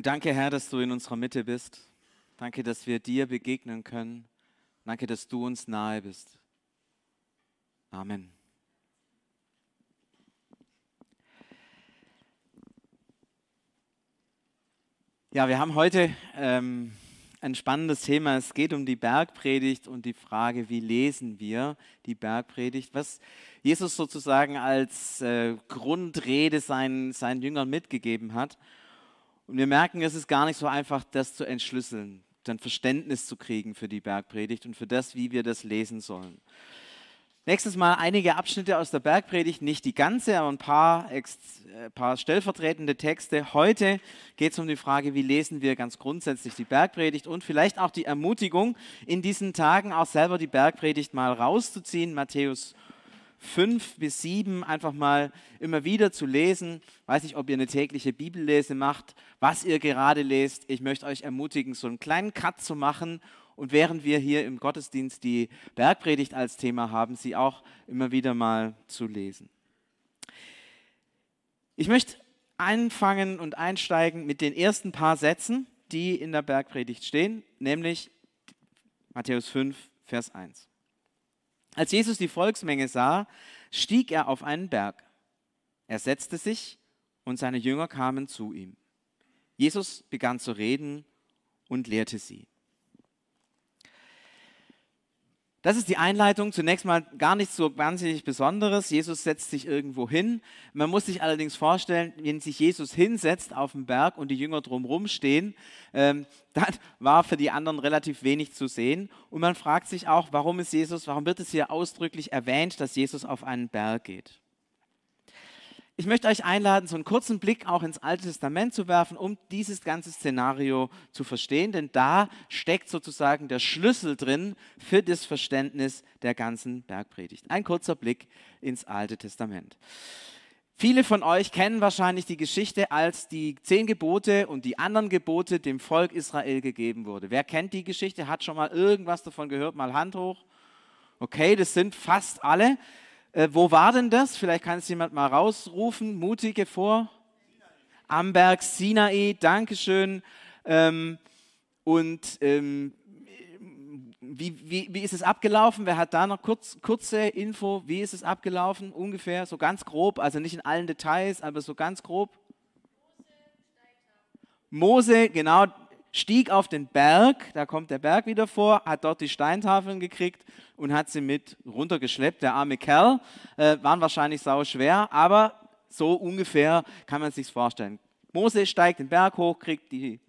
Und danke, Herr, dass du in unserer Mitte bist. Danke, dass wir dir begegnen können. Danke, dass du uns nahe bist. Amen. Ja, wir haben heute ähm, ein spannendes Thema. Es geht um die Bergpredigt und die Frage, wie lesen wir die Bergpredigt, was Jesus sozusagen als äh, Grundrede seinen, seinen Jüngern mitgegeben hat. Und wir merken, es ist gar nicht so einfach, das zu entschlüsseln, dann Verständnis zu kriegen für die Bergpredigt und für das, wie wir das lesen sollen. Nächstes Mal einige Abschnitte aus der Bergpredigt, nicht die ganze, aber ein paar, ein äh, paar stellvertretende Texte. Heute geht es um die Frage, wie lesen wir ganz grundsätzlich die Bergpredigt und vielleicht auch die Ermutigung, in diesen Tagen auch selber die Bergpredigt mal rauszuziehen. Matthäus 5 bis 7 einfach mal immer wieder zu lesen. Weiß nicht, ob ihr eine tägliche Bibellese macht, was ihr gerade lest. Ich möchte euch ermutigen, so einen kleinen Cut zu machen und während wir hier im Gottesdienst die Bergpredigt als Thema haben, sie auch immer wieder mal zu lesen. Ich möchte anfangen und einsteigen mit den ersten paar Sätzen, die in der Bergpredigt stehen, nämlich Matthäus 5, Vers 1. Als Jesus die Volksmenge sah, stieg er auf einen Berg. Er setzte sich und seine Jünger kamen zu ihm. Jesus begann zu reden und lehrte sie. Das ist die Einleitung. Zunächst mal gar nichts so wahnsinnig Besonderes. Jesus setzt sich irgendwo hin. Man muss sich allerdings vorstellen, wenn sich Jesus hinsetzt auf dem Berg und die Jünger drumherum stehen, ähm, dann war für die anderen relativ wenig zu sehen. Und man fragt sich auch, warum ist Jesus, warum wird es hier ausdrücklich erwähnt, dass Jesus auf einen Berg geht? Ich möchte euch einladen, so einen kurzen Blick auch ins Alte Testament zu werfen, um dieses ganze Szenario zu verstehen, denn da steckt sozusagen der Schlüssel drin für das Verständnis der ganzen Bergpredigt. Ein kurzer Blick ins Alte Testament. Viele von euch kennen wahrscheinlich die Geschichte, als die zehn Gebote und die anderen Gebote dem Volk Israel gegeben wurde. Wer kennt die Geschichte? Hat schon mal irgendwas davon gehört? Mal Hand hoch. Okay, das sind fast alle. Äh, wo war denn das? Vielleicht kann es jemand mal rausrufen. Mutige vor. Am Berg Sinai, Dankeschön. Ähm, und ähm, wie, wie, wie ist es abgelaufen? Wer hat da noch kurz, kurze Info? Wie ist es abgelaufen? Ungefähr, so ganz grob, also nicht in allen Details, aber so ganz grob. Mose, genau, stieg auf den Berg, da kommt der Berg wieder vor, hat dort die Steintafeln gekriegt und hat sie mit runtergeschleppt. Der arme Kerl, äh, waren wahrscheinlich sau schwer, aber so ungefähr kann man sich vorstellen. Mose steigt den Berg hoch, kriegt die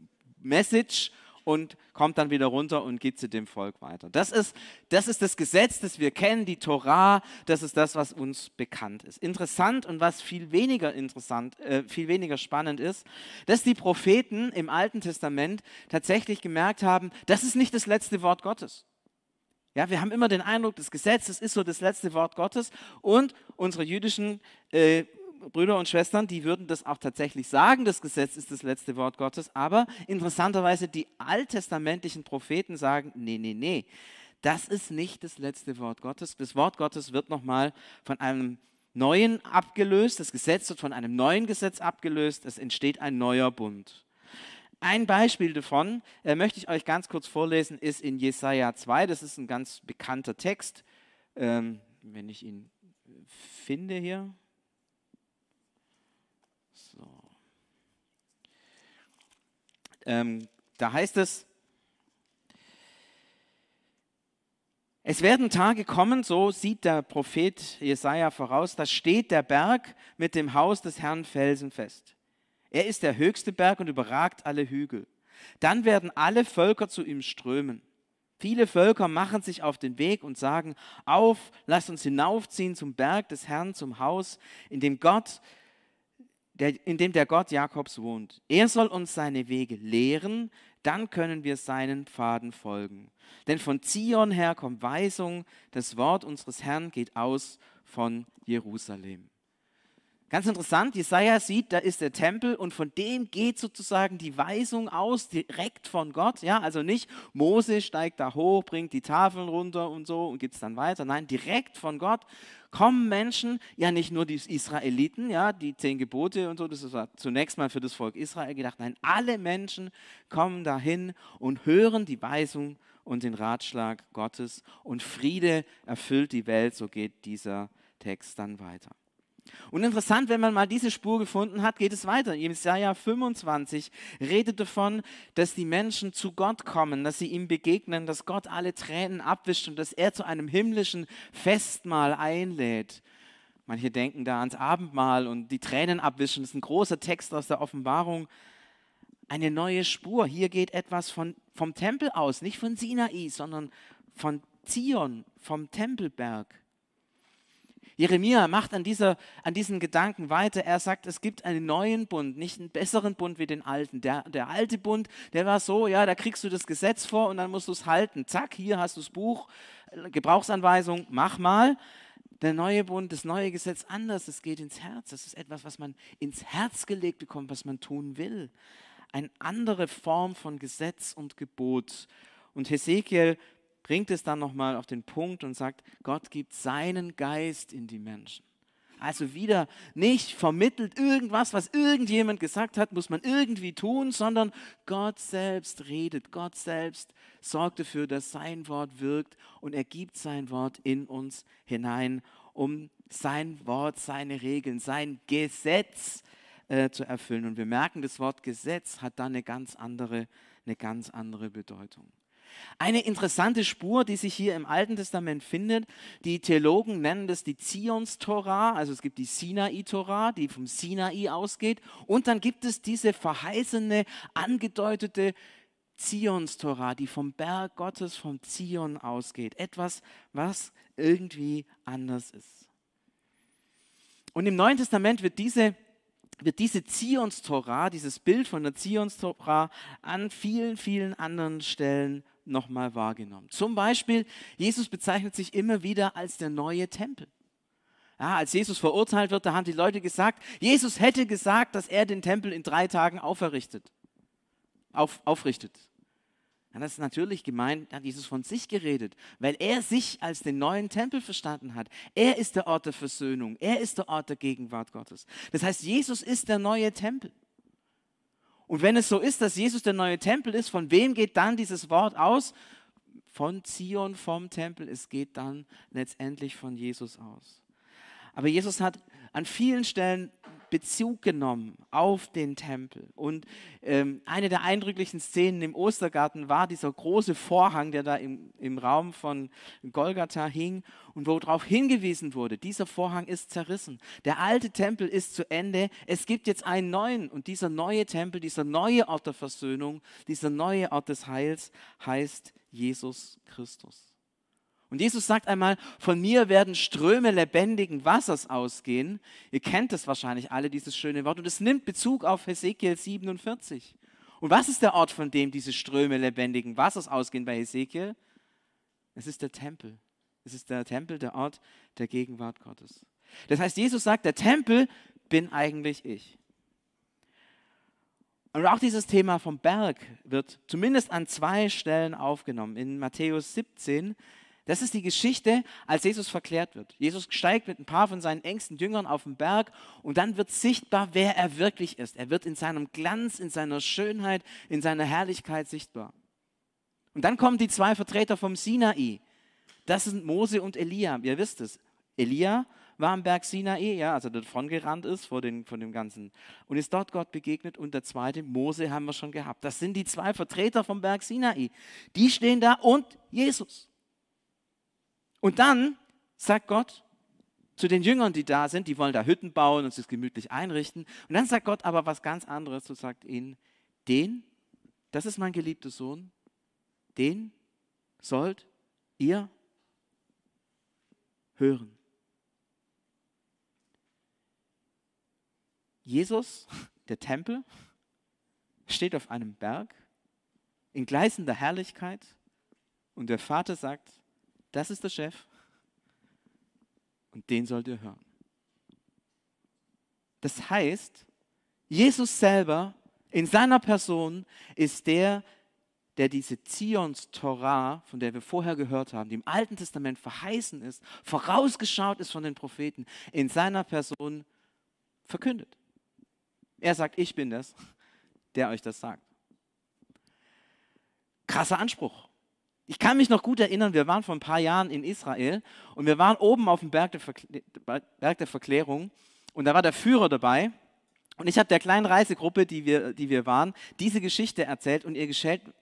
Message und kommt dann wieder runter und gibt sie dem Volk weiter. Das ist, das ist das Gesetz, das wir kennen, die Torah, das ist das, was uns bekannt ist. Interessant und was viel weniger interessant, äh, viel weniger spannend ist, dass die Propheten im Alten Testament tatsächlich gemerkt haben, das ist nicht das letzte Wort Gottes. Ja, wir haben immer den Eindruck, das Gesetz, das ist so das letzte Wort Gottes und unsere jüdischen äh, Brüder und Schwestern, die würden das auch tatsächlich sagen, das Gesetz ist das letzte Wort Gottes, aber interessanterweise die alttestamentlichen Propheten sagen, nee, nee, nee, das ist nicht das letzte Wort Gottes. Das Wort Gottes wird nochmal von einem neuen abgelöst, das Gesetz wird von einem neuen Gesetz abgelöst, es entsteht ein neuer Bund. Ein Beispiel davon äh, möchte ich euch ganz kurz vorlesen, ist in Jesaja 2. Das ist ein ganz bekannter Text. Ähm, wenn ich ihn finde hier. Ähm, da heißt es, es werden Tage kommen, so sieht der Prophet Jesaja voraus, da steht der Berg mit dem Haus des Herrn felsenfest. Er ist der höchste Berg und überragt alle Hügel. Dann werden alle Völker zu ihm strömen. Viele Völker machen sich auf den Weg und sagen, auf, lasst uns hinaufziehen zum Berg des Herrn, zum Haus, in dem Gott der, in dem der Gott Jakobs wohnt. Er soll uns seine Wege lehren, dann können wir seinen Pfaden folgen. Denn von Zion her kommt Weisung, das Wort unseres Herrn geht aus von Jerusalem. Ganz interessant, Jesaja sieht, da ist der Tempel und von dem geht sozusagen die Weisung aus, direkt von Gott. Ja, also nicht Mose steigt da hoch, bringt die Tafeln runter und so und gibt es dann weiter. Nein, direkt von Gott kommen Menschen, ja nicht nur die Israeliten, ja, die zehn Gebote und so, das war zunächst mal für das Volk Israel gedacht. Nein, alle Menschen kommen dahin und hören die Weisung und den Ratschlag Gottes und Friede erfüllt die Welt. So geht dieser Text dann weiter. Und interessant, wenn man mal diese Spur gefunden hat, geht es weiter. Jesaja 25 redet davon, dass die Menschen zu Gott kommen, dass sie ihm begegnen, dass Gott alle Tränen abwischt und dass er zu einem himmlischen Festmahl einlädt. Manche denken da ans Abendmahl und die Tränen abwischen. Das ist ein großer Text aus der Offenbarung. Eine neue Spur. Hier geht etwas von, vom Tempel aus, nicht von Sinai, sondern von Zion, vom Tempelberg. Jeremia macht an, dieser, an diesen Gedanken weiter. Er sagt, es gibt einen neuen Bund, nicht einen besseren Bund wie den alten. Der, der alte Bund, der war so, ja, da kriegst du das Gesetz vor und dann musst du es halten. Zack, hier hast du das Buch, Gebrauchsanweisung, mach mal. Der neue Bund, das neue Gesetz anders, es geht ins Herz. Das ist etwas, was man ins Herz gelegt bekommt, was man tun will. Eine andere Form von Gesetz und Gebot. Und Hesekiel bringt es dann nochmal auf den Punkt und sagt, Gott gibt seinen Geist in die Menschen. Also wieder nicht vermittelt irgendwas, was irgendjemand gesagt hat, muss man irgendwie tun, sondern Gott selbst redet. Gott selbst sorgt dafür, dass sein Wort wirkt und er gibt sein Wort in uns hinein, um sein Wort, seine Regeln, sein Gesetz äh, zu erfüllen. Und wir merken, das Wort Gesetz hat da eine ganz andere, eine ganz andere Bedeutung. Eine interessante Spur, die sich hier im Alten Testament findet, die Theologen nennen das die Zions-Torah, also es gibt die Sinai-Torah, die vom Sinai ausgeht, und dann gibt es diese verheißene, angedeutete Zions-Torah, die vom Berg Gottes, vom Zion ausgeht. Etwas, was irgendwie anders ist. Und im Neuen Testament wird diese wird diese Zions-Torah, dieses Bild von der Zions-Torah an vielen, vielen anderen Stellen nochmal wahrgenommen. Zum Beispiel, Jesus bezeichnet sich immer wieder als der neue Tempel. Ja, als Jesus verurteilt wird, da haben die Leute gesagt, Jesus hätte gesagt, dass er den Tempel in drei Tagen auferrichtet, auf, aufrichtet. Ja, das ist natürlich gemeint, hat Jesus von sich geredet, weil er sich als den neuen Tempel verstanden hat. Er ist der Ort der Versöhnung, er ist der Ort der Gegenwart Gottes. Das heißt, Jesus ist der neue Tempel. Und wenn es so ist, dass Jesus der neue Tempel ist, von wem geht dann dieses Wort aus? Von Zion, vom Tempel. Es geht dann letztendlich von Jesus aus. Aber Jesus hat an vielen Stellen Bezug genommen auf den Tempel. Und ähm, eine der eindrücklichen Szenen im Ostergarten war dieser große Vorhang, der da im, im Raum von Golgatha hing und wo darauf hingewiesen wurde, dieser Vorhang ist zerrissen. Der alte Tempel ist zu Ende. Es gibt jetzt einen neuen und dieser neue Tempel, dieser neue Ort der Versöhnung, dieser neue Ort des Heils heißt Jesus Christus. Und Jesus sagt einmal, von mir werden Ströme lebendigen Wassers ausgehen. Ihr kennt das wahrscheinlich alle, dieses schöne Wort. Und es nimmt Bezug auf Hesekiel 47. Und was ist der Ort, von dem diese Ströme lebendigen Wassers ausgehen bei Hesekiel? Es ist der Tempel. Es ist der Tempel, der Ort der Gegenwart Gottes. Das heißt, Jesus sagt, der Tempel bin eigentlich ich. Und auch dieses Thema vom Berg wird zumindest an zwei Stellen aufgenommen. In Matthäus 17 das ist die Geschichte, als Jesus verklärt wird. Jesus steigt mit ein paar von seinen engsten Jüngern auf den Berg und dann wird sichtbar, wer er wirklich ist. Er wird in seinem Glanz, in seiner Schönheit, in seiner Herrlichkeit sichtbar. Und dann kommen die zwei Vertreter vom Sinai. Das sind Mose und Elia. Ihr wisst es. Elia war am Berg Sinai, ja, also davon gerannt ist vor, den, von dem Ganzen und ist dort Gott begegnet. Und der zweite, Mose, haben wir schon gehabt. Das sind die zwei Vertreter vom Berg Sinai. Die stehen da und Jesus. Und dann sagt Gott zu den Jüngern, die da sind, die wollen da Hütten bauen und sich gemütlich einrichten. Und dann sagt Gott aber was ganz anderes und sagt ihnen, den, das ist mein geliebter Sohn, den sollt ihr hören. Jesus, der Tempel, steht auf einem Berg in gleißender Herrlichkeit und der Vater sagt, das ist der Chef und den sollt ihr hören. Das heißt, Jesus selber in seiner Person ist der, der diese Zions Torah, von der wir vorher gehört haben, die im Alten Testament verheißen ist, vorausgeschaut ist von den Propheten, in seiner Person verkündet. Er sagt, ich bin das, der euch das sagt. Krasser Anspruch. Ich kann mich noch gut erinnern, wir waren vor ein paar Jahren in Israel und wir waren oben auf dem Berg der, Verkl Berg der Verklärung und da war der Führer dabei und ich habe der kleinen Reisegruppe, die wir, die wir waren, diese Geschichte erzählt und ihr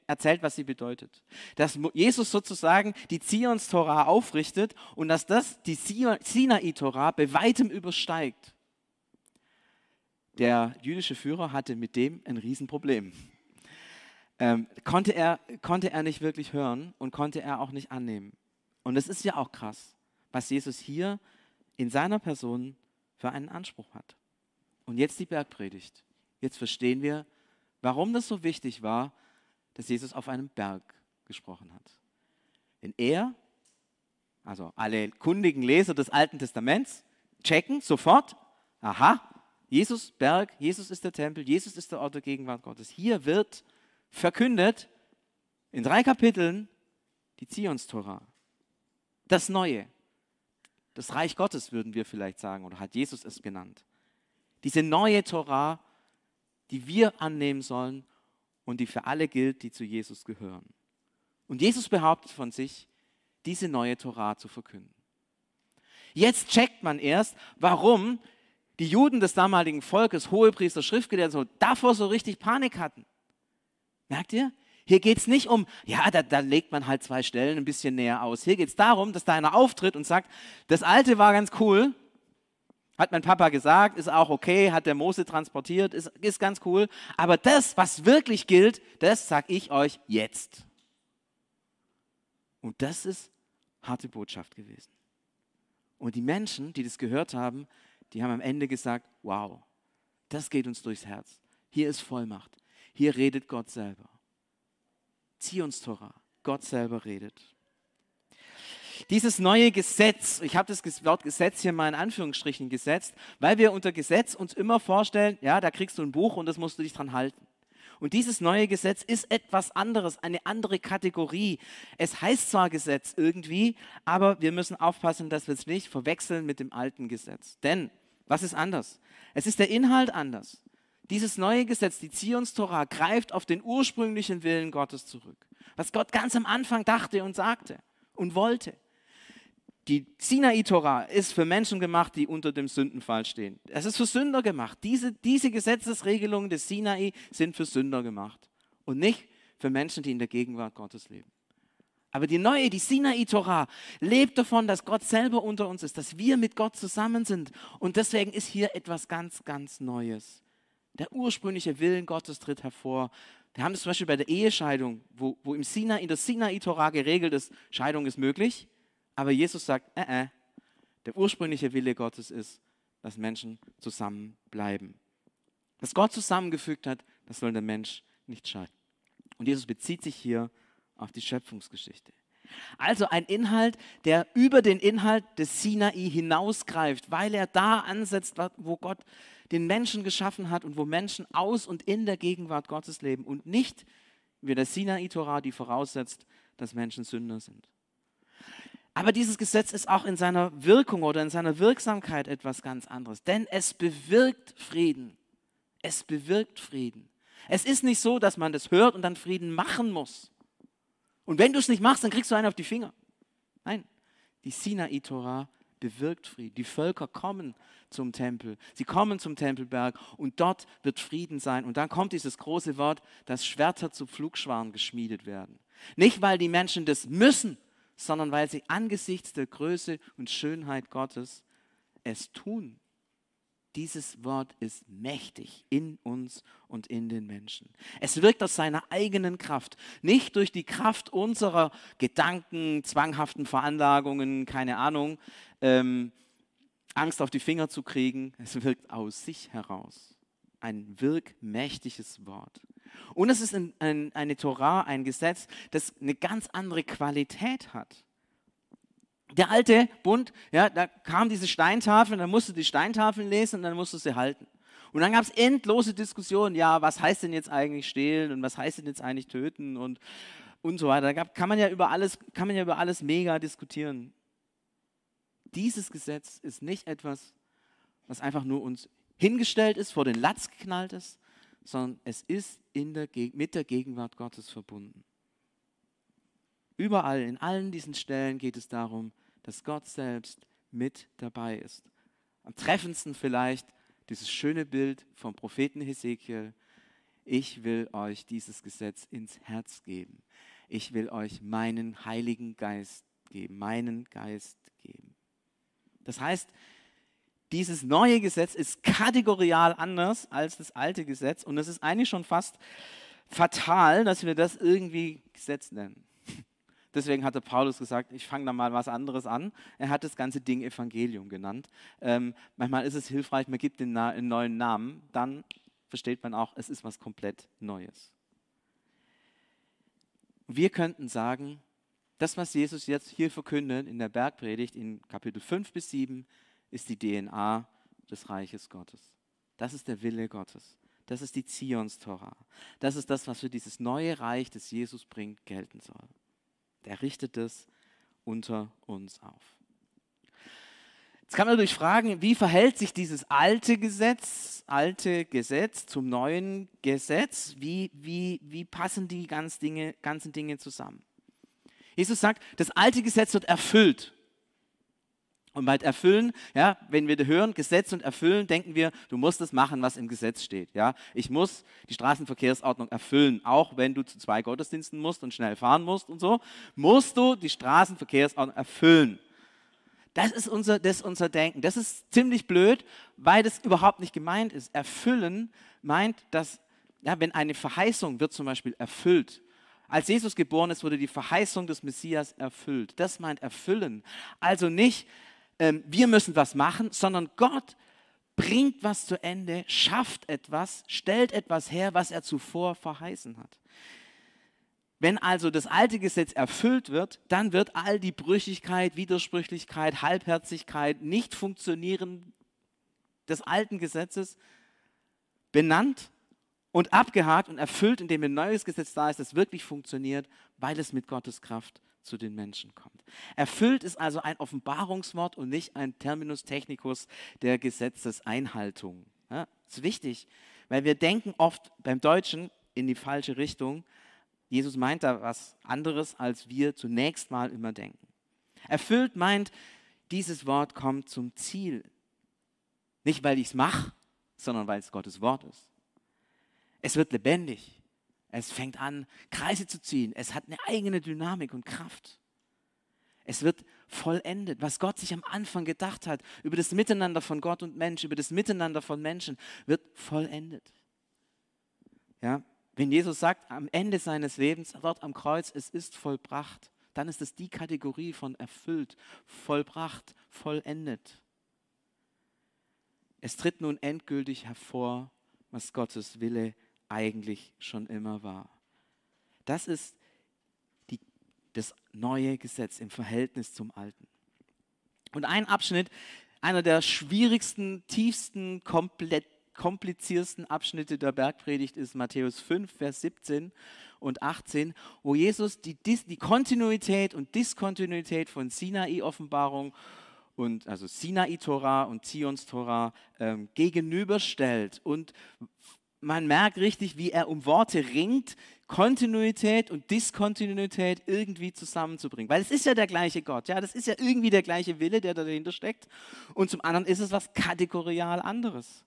erzählt, was sie bedeutet. Dass Jesus sozusagen die Zions-Torah aufrichtet und dass das die Sinai-Torah bei weitem übersteigt. Der jüdische Führer hatte mit dem ein Riesenproblem. Ähm, konnte, er, konnte er nicht wirklich hören und konnte er auch nicht annehmen. Und es ist ja auch krass, was Jesus hier in seiner Person für einen Anspruch hat. Und jetzt die Bergpredigt. Jetzt verstehen wir, warum das so wichtig war, dass Jesus auf einem Berg gesprochen hat. Denn er, also alle kundigen Leser des Alten Testaments, checken sofort, aha, Jesus Berg, Jesus ist der Tempel, Jesus ist der Ort der Gegenwart Gottes. Hier wird verkündet in drei Kapiteln die Zions-Tora. Das Neue. Das Reich Gottes würden wir vielleicht sagen, oder hat Jesus es genannt. Diese neue Tora, die wir annehmen sollen und die für alle gilt, die zu Jesus gehören. Und Jesus behauptet von sich, diese neue Tora zu verkünden. Jetzt checkt man erst, warum die Juden des damaligen Volkes, Hohepriester, Schriftgelehrte, so, davor so richtig Panik hatten. Merkt ihr? Hier geht es nicht um, ja, da, da, legt man halt zwei Stellen ein bisschen näher aus. Hier geht es darum, dass da einer auftritt und sagt, das Alte war ganz cool, hat mein Papa gesagt, ist auch okay, hat der Mose transportiert, ist, ist ganz cool. Aber das, was wirklich gilt, das sage ich euch jetzt. Und das ist harte Botschaft gewesen. Und die Menschen, die das gehört haben, die haben am Ende gesagt, wow, das geht uns durchs Herz. Hier ist Vollmacht. Hier redet Gott selber. Zieh uns Torah. Gott selber redet. Dieses neue Gesetz, ich habe das Wort Gesetz hier mal in Anführungsstrichen gesetzt, weil wir unter Gesetz uns immer vorstellen, ja, da kriegst du ein Buch und das musst du dich dran halten. Und dieses neue Gesetz ist etwas anderes, eine andere Kategorie. Es heißt zwar Gesetz irgendwie, aber wir müssen aufpassen, dass wir es nicht verwechseln mit dem alten Gesetz. Denn was ist anders? Es ist der Inhalt anders. Dieses neue Gesetz, die Zions-Torah, greift auf den ursprünglichen Willen Gottes zurück. Was Gott ganz am Anfang dachte und sagte und wollte. Die Sinai-Tora ist für Menschen gemacht, die unter dem Sündenfall stehen. Es ist für Sünder gemacht. Diese, diese Gesetzesregelungen des Sinai sind für Sünder gemacht und nicht für Menschen, die in der Gegenwart Gottes leben. Aber die neue, die Sinai-Tora, lebt davon, dass Gott selber unter uns ist, dass wir mit Gott zusammen sind. Und deswegen ist hier etwas ganz, ganz Neues. Der ursprüngliche Willen Gottes tritt hervor. Wir haben das zum Beispiel bei der Ehescheidung, wo, wo im Sinai, in der Sinai-Tora geregelt ist, Scheidung ist möglich. Aber Jesus sagt, äh, äh, der ursprüngliche Wille Gottes ist, dass Menschen zusammenbleiben. Was Gott zusammengefügt hat, das soll der Mensch nicht scheiden. Und Jesus bezieht sich hier auf die Schöpfungsgeschichte. Also ein Inhalt, der über den Inhalt des Sinai hinausgreift, weil er da ansetzt, wo Gott den Menschen geschaffen hat und wo Menschen aus und in der Gegenwart Gottes leben und nicht, wie der Sinai-Torah die voraussetzt, dass Menschen Sünder sind. Aber dieses Gesetz ist auch in seiner Wirkung oder in seiner Wirksamkeit etwas ganz anderes, denn es bewirkt Frieden. Es bewirkt Frieden. Es ist nicht so, dass man das hört und dann Frieden machen muss. Und wenn du es nicht machst, dann kriegst du einen auf die Finger. Nein, die Sinai-Torah bewirkt Frieden. Die Völker kommen zum Tempel. Sie kommen zum Tempelberg und dort wird Frieden sein. Und dann kommt dieses große Wort, dass Schwerter zu Pflugscharen geschmiedet werden. Nicht, weil die Menschen das müssen, sondern weil sie angesichts der Größe und Schönheit Gottes es tun. Dieses Wort ist mächtig in uns und in den Menschen. Es wirkt aus seiner eigenen Kraft, nicht durch die Kraft unserer Gedanken, zwanghaften Veranlagungen, keine Ahnung, ähm, Angst auf die Finger zu kriegen. Es wirkt aus sich heraus. Ein wirkmächtiges Wort. Und es ist ein, ein, eine Torah, ein Gesetz, das eine ganz andere Qualität hat. Der alte Bund, ja, da kam diese Steintafel, dann musst du die Steintafeln lesen und dann musst du sie halten. Und dann gab es endlose Diskussionen, ja, was heißt denn jetzt eigentlich stehlen und was heißt denn jetzt eigentlich töten und, und so weiter. Da kann man ja über alles, kann man ja über alles mega diskutieren. Dieses Gesetz ist nicht etwas, was einfach nur uns hingestellt ist, vor den Latz geknallt ist, sondern es ist der, mit der Gegenwart Gottes verbunden. Überall, in allen diesen Stellen geht es darum, dass Gott selbst mit dabei ist. Am treffendsten vielleicht dieses schöne Bild vom Propheten Hesekiel. Ich will euch dieses Gesetz ins Herz geben. Ich will euch meinen Heiligen Geist geben, meinen Geist. Das heißt, dieses neue Gesetz ist kategorial anders als das alte Gesetz und es ist eigentlich schon fast fatal, dass wir das irgendwie Gesetz nennen. Deswegen hatte Paulus gesagt, ich fange da mal was anderes an. Er hat das ganze Ding Evangelium genannt. Ähm, manchmal ist es hilfreich, man gibt den einen neuen Namen, dann versteht man auch, es ist was komplett Neues. Wir könnten sagen, das, was Jesus jetzt hier verkündet in der Bergpredigt in Kapitel 5 bis 7, ist die DNA des Reiches Gottes. Das ist der Wille Gottes. Das ist die Zions-Tora. Das ist das, was für dieses neue Reich, das Jesus bringt, gelten soll. Der richtet es unter uns auf. Jetzt kann man natürlich fragen, wie verhält sich dieses alte Gesetz, alte Gesetz zum neuen Gesetz? Wie, wie, wie passen die ganzen Dinge, ganzen Dinge zusammen? Jesus sagt, das alte Gesetz wird erfüllt. Und bei Erfüllen, ja, wenn wir hören Gesetz und Erfüllen, denken wir, du musst das machen, was im Gesetz steht. Ja? Ich muss die Straßenverkehrsordnung erfüllen, auch wenn du zu zwei Gottesdiensten musst und schnell fahren musst und so, musst du die Straßenverkehrsordnung erfüllen. Das ist unser, das ist unser Denken. Das ist ziemlich blöd, weil das überhaupt nicht gemeint ist. Erfüllen meint, dass, ja, wenn eine Verheißung wird zum Beispiel erfüllt, als Jesus geboren ist, wurde die Verheißung des Messias erfüllt. Das meint erfüllen. Also nicht, ähm, wir müssen was machen, sondern Gott bringt was zu Ende, schafft etwas, stellt etwas her, was er zuvor verheißen hat. Wenn also das alte Gesetz erfüllt wird, dann wird all die Brüchigkeit, Widersprüchlichkeit, Halbherzigkeit, nicht funktionieren des alten Gesetzes benannt und abgehakt und erfüllt, indem ein neues Gesetz da ist, das wirklich funktioniert, weil es mit Gottes Kraft zu den Menschen kommt. Erfüllt ist also ein Offenbarungswort und nicht ein Terminus technicus der Gesetzeseinhaltung. Ja, das ist wichtig, weil wir denken oft beim Deutschen in die falsche Richtung. Jesus meint da was anderes, als wir zunächst mal immer denken. Erfüllt meint, dieses Wort kommt zum Ziel. Nicht, weil ich es mache, sondern weil es Gottes Wort ist. Es wird lebendig. Es fängt an, Kreise zu ziehen. Es hat eine eigene Dynamik und Kraft. Es wird vollendet. Was Gott sich am Anfang gedacht hat über das Miteinander von Gott und Mensch, über das Miteinander von Menschen, wird vollendet. Ja, wenn Jesus sagt am Ende seines Lebens, dort am Kreuz, es ist vollbracht, dann ist es die Kategorie von erfüllt, vollbracht, vollendet. Es tritt nun endgültig hervor, was Gottes Wille ist eigentlich schon immer war. Das ist die, das neue Gesetz im Verhältnis zum alten. Und ein Abschnitt, einer der schwierigsten, tiefsten, komplett kompliziertesten Abschnitte der Bergpredigt ist Matthäus 5, Vers 17 und 18, wo Jesus die, die Kontinuität und Diskontinuität von Sinai-Offenbarung und also Sinai-Torah und Zions-Torah ähm, gegenüberstellt und man merkt richtig, wie er um Worte ringt, Kontinuität und Diskontinuität irgendwie zusammenzubringen. Weil es ist ja der gleiche Gott, ja, das ist ja irgendwie der gleiche Wille, der dahinter steckt. Und zum anderen ist es was kategorial anderes.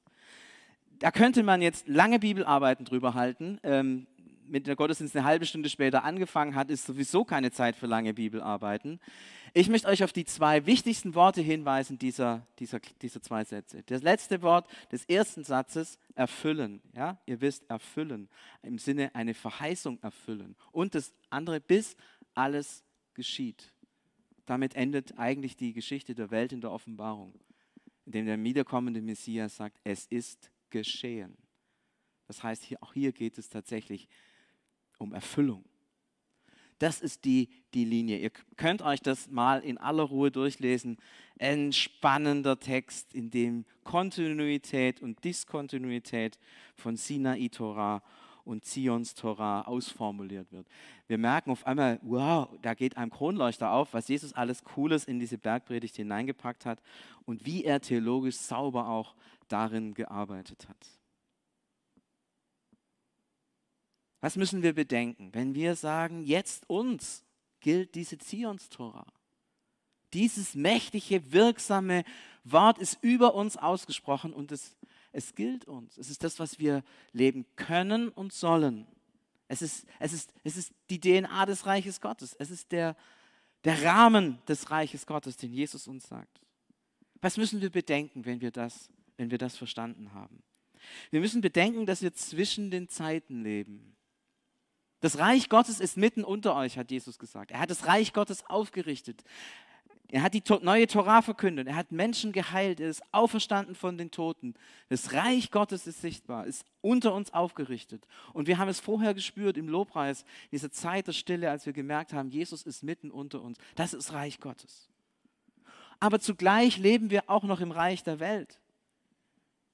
Da könnte man jetzt lange Bibelarbeiten drüber halten. Ähm, mit der Gottesdienst eine halbe Stunde später angefangen hat, ist sowieso keine Zeit für lange Bibelarbeiten. Ich möchte euch auf die zwei wichtigsten Worte hinweisen dieser, dieser, dieser zwei Sätze. Das letzte Wort des ersten Satzes, erfüllen. Ja? Ihr wisst, erfüllen. Im Sinne eine Verheißung erfüllen. Und das andere, bis alles geschieht. Damit endet eigentlich die Geschichte der Welt in der Offenbarung, indem der wiederkommende Messias sagt, es ist geschehen. Das heißt, hier, auch hier geht es tatsächlich um Erfüllung. Das ist die, die Linie. Ihr könnt euch das mal in aller Ruhe durchlesen. Ein spannender Text, in dem Kontinuität und Diskontinuität von Sinai Torah und Zions Torah ausformuliert wird. Wir merken auf einmal, wow, da geht einem Kronleuchter auf, was Jesus alles Cooles in diese Bergpredigt hineingepackt hat und wie er theologisch sauber auch darin gearbeitet hat. Was müssen wir bedenken, wenn wir sagen, jetzt uns gilt diese Zions-Tora? Dieses mächtige, wirksame Wort ist über uns ausgesprochen und es, es gilt uns. Es ist das, was wir leben können und sollen. Es ist, es ist, es ist die DNA des Reiches Gottes. Es ist der, der Rahmen des Reiches Gottes, den Jesus uns sagt. Was müssen wir bedenken, wenn wir das, wenn wir das verstanden haben? Wir müssen bedenken, dass wir zwischen den Zeiten leben. Das Reich Gottes ist mitten unter euch, hat Jesus gesagt. Er hat das Reich Gottes aufgerichtet. Er hat die neue Torah verkündet. Er hat Menschen geheilt. Er ist auferstanden von den Toten. Das Reich Gottes ist sichtbar, ist unter uns aufgerichtet. Und wir haben es vorher gespürt im Lobpreis, in dieser Zeit der Stille, als wir gemerkt haben, Jesus ist mitten unter uns. Das ist Reich Gottes. Aber zugleich leben wir auch noch im Reich der Welt.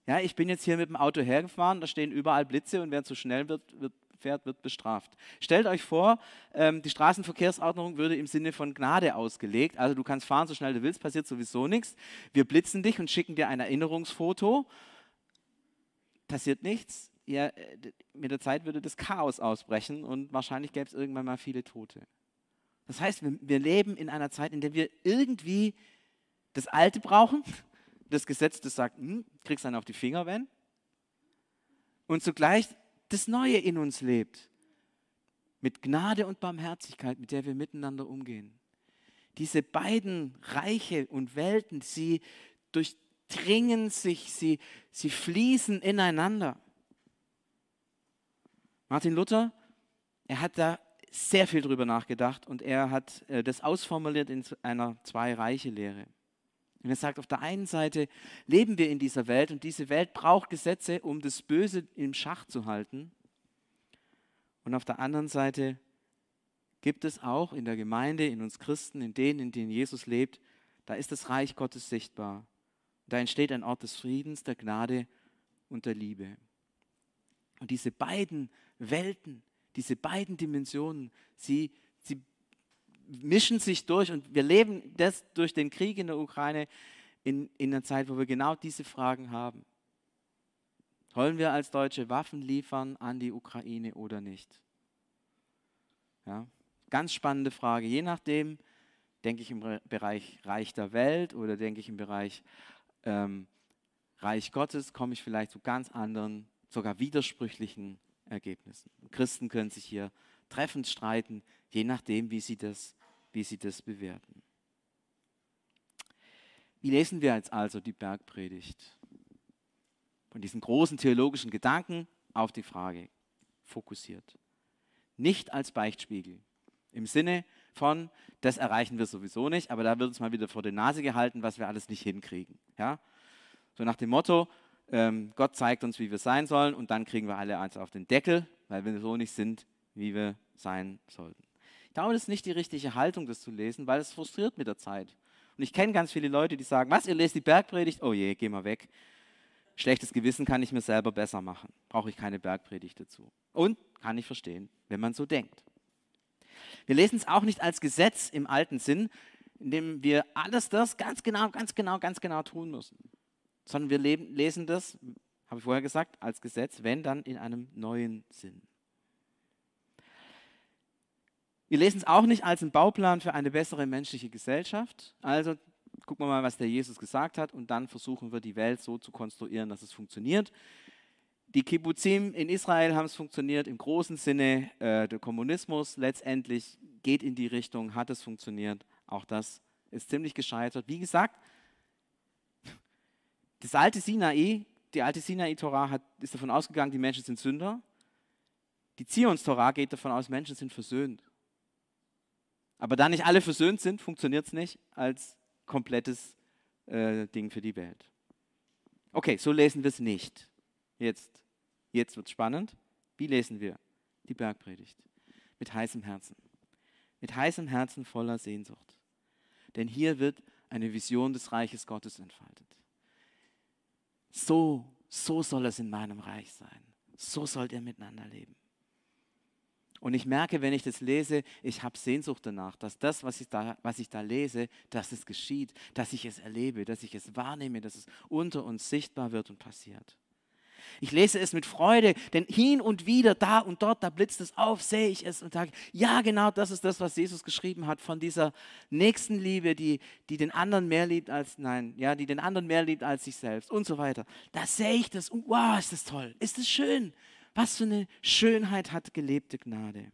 Ja, ich bin jetzt hier mit dem Auto hergefahren, da stehen überall Blitze und wer zu schnell wird, wird fährt, wird bestraft. Stellt euch vor, ähm, die Straßenverkehrsordnung würde im Sinne von Gnade ausgelegt. Also du kannst fahren, so schnell du willst, passiert sowieso nichts. Wir blitzen dich und schicken dir ein Erinnerungsfoto. Passiert nichts. Ja, äh, mit der Zeit würde das Chaos ausbrechen und wahrscheinlich gäbe es irgendwann mal viele Tote. Das heißt, wir, leben in einer Zeit, in der wir irgendwie das Alte brauchen, das Gesetz, das sagt, hm, kriegst einen auf die Finger, wenn. Und zugleich das Neue in uns lebt. Mit Gnade und Barmherzigkeit, mit der wir miteinander umgehen. Diese beiden Reiche und Welten, sie durchdringen sich, sie, sie fließen ineinander. Martin Luther, er hat da sehr viel drüber nachgedacht und er hat äh, das ausformuliert in einer Zwei-Reiche-Lehre. Und er sagt, auf der einen Seite leben wir in dieser Welt und diese Welt braucht Gesetze, um das Böse im Schach zu halten. Und auf der anderen Seite gibt es auch in der Gemeinde, in uns Christen, in denen, in denen Jesus lebt, da ist das Reich Gottes sichtbar. Da entsteht ein Ort des Friedens, der Gnade und der Liebe. Und diese beiden Welten, diese beiden Dimensionen, sie, mischen sich durch und wir leben das durch den Krieg in der Ukraine in, in einer Zeit, wo wir genau diese Fragen haben. Wollen wir als Deutsche Waffen liefern an die Ukraine oder nicht? Ja, ganz spannende Frage. Je nachdem, denke ich im Bereich Reich der Welt oder denke ich im Bereich ähm, Reich Gottes, komme ich vielleicht zu ganz anderen, sogar widersprüchlichen Ergebnissen. Christen können sich hier treffend streiten, je nachdem, wie sie das wie sie das bewerten. Wie lesen wir jetzt also die Bergpredigt? Von diesen großen theologischen Gedanken auf die Frage fokussiert. Nicht als Beichtspiegel. Im Sinne von, das erreichen wir sowieso nicht, aber da wird uns mal wieder vor die Nase gehalten, was wir alles nicht hinkriegen. Ja? So nach dem Motto, ähm, Gott zeigt uns, wie wir sein sollen und dann kriegen wir alle eins auf den Deckel, weil wir so nicht sind, wie wir sein sollten. Ich glaube, das ist nicht die richtige Haltung, das zu lesen, weil es frustriert mit der Zeit. Und ich kenne ganz viele Leute, die sagen, was, ihr lest die Bergpredigt? Oh je, geh mal weg. Schlechtes Gewissen kann ich mir selber besser machen. Brauche ich keine Bergpredigt dazu. Und kann ich verstehen, wenn man so denkt. Wir lesen es auch nicht als Gesetz im alten Sinn, in dem wir alles das ganz genau, ganz genau, ganz genau tun müssen. Sondern wir lesen das, habe ich vorher gesagt, als Gesetz, wenn dann in einem neuen Sinn. Wir lesen es auch nicht als einen Bauplan für eine bessere menschliche Gesellschaft. Also gucken wir mal, was der Jesus gesagt hat und dann versuchen wir die Welt so zu konstruieren, dass es funktioniert. Die Kibbuzim in Israel haben es funktioniert im großen Sinne. Äh, der Kommunismus letztendlich geht in die Richtung, hat es funktioniert. Auch das ist ziemlich gescheitert. Wie gesagt, das alte Sinai, die alte Sinai-Torah ist davon ausgegangen, die Menschen sind Sünder. Die Zions-Torah geht davon aus, Menschen sind versöhnt. Aber da nicht alle versöhnt sind, funktioniert es nicht als komplettes äh, Ding für die Welt. Okay, so lesen wir es nicht. Jetzt, jetzt wird es spannend. Wie lesen wir die Bergpredigt? Mit heißem Herzen. mit heißem Herzen voller Sehnsucht. Denn hier wird eine Vision des Reiches Gottes entfaltet. So, so soll es in meinem Reich sein. So sollt ihr miteinander leben. Und ich merke, wenn ich das lese, ich habe Sehnsucht danach, dass das, was ich, da, was ich da lese, dass es geschieht, dass ich es erlebe, dass ich es wahrnehme, dass es unter uns sichtbar wird und passiert. Ich lese es mit Freude, denn hin und wieder, da und dort, da blitzt es auf, sehe ich es und sage, ja, genau das ist das, was Jesus geschrieben hat von dieser Nächstenliebe, die, die den anderen mehr liebt als, nein, ja, die den anderen mehr liebt als sich selbst und so weiter. Da sehe ich das und wow, ist das toll, ist das schön. Was für eine Schönheit hat gelebte Gnade.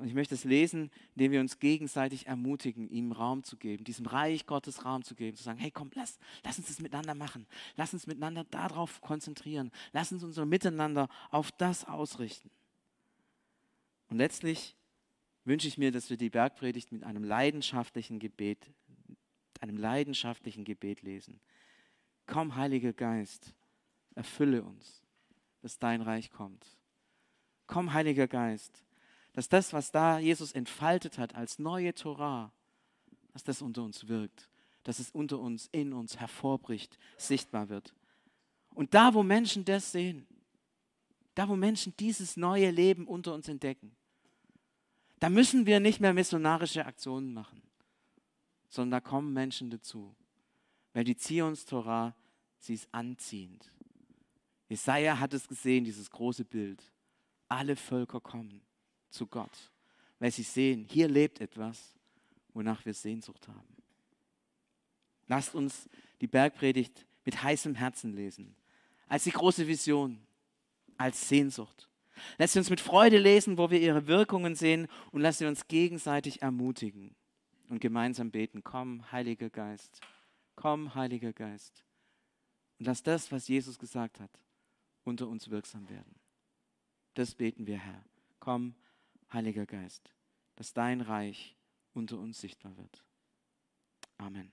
Und ich möchte es lesen, indem wir uns gegenseitig ermutigen, ihm Raum zu geben, diesem Reich Gottes Raum zu geben, zu sagen, hey komm, lass, lass uns das miteinander machen. Lass uns miteinander darauf konzentrieren. Lass uns unser Miteinander auf das ausrichten. Und letztlich wünsche ich mir, dass wir die Bergpredigt mit einem leidenschaftlichen Gebet, einem leidenschaftlichen Gebet lesen. Komm, Heiliger Geist, erfülle uns, dass dein Reich kommt. Komm, Heiliger Geist, dass das, was da Jesus entfaltet hat als neue Torah, dass das unter uns wirkt, dass es unter uns, in uns hervorbricht, sichtbar wird. Und da, wo Menschen das sehen, da, wo Menschen dieses neue Leben unter uns entdecken, da müssen wir nicht mehr missionarische Aktionen machen, sondern da kommen Menschen dazu, weil die Zions-Torah, sie ist anziehend. Jesaja hat es gesehen, dieses große Bild. Alle Völker kommen zu Gott, weil sie sehen, hier lebt etwas, wonach wir Sehnsucht haben. Lasst uns die Bergpredigt mit heißem Herzen lesen, als die große Vision, als Sehnsucht. Lasst uns mit Freude lesen, wo wir ihre Wirkungen sehen und lasst uns gegenseitig ermutigen und gemeinsam beten. Komm, Heiliger Geist, komm, Heiliger Geist. Und lass das, was Jesus gesagt hat, unter uns wirksam werden. Das beten wir, Herr. Komm, Heiliger Geist, dass dein Reich unter uns sichtbar wird. Amen.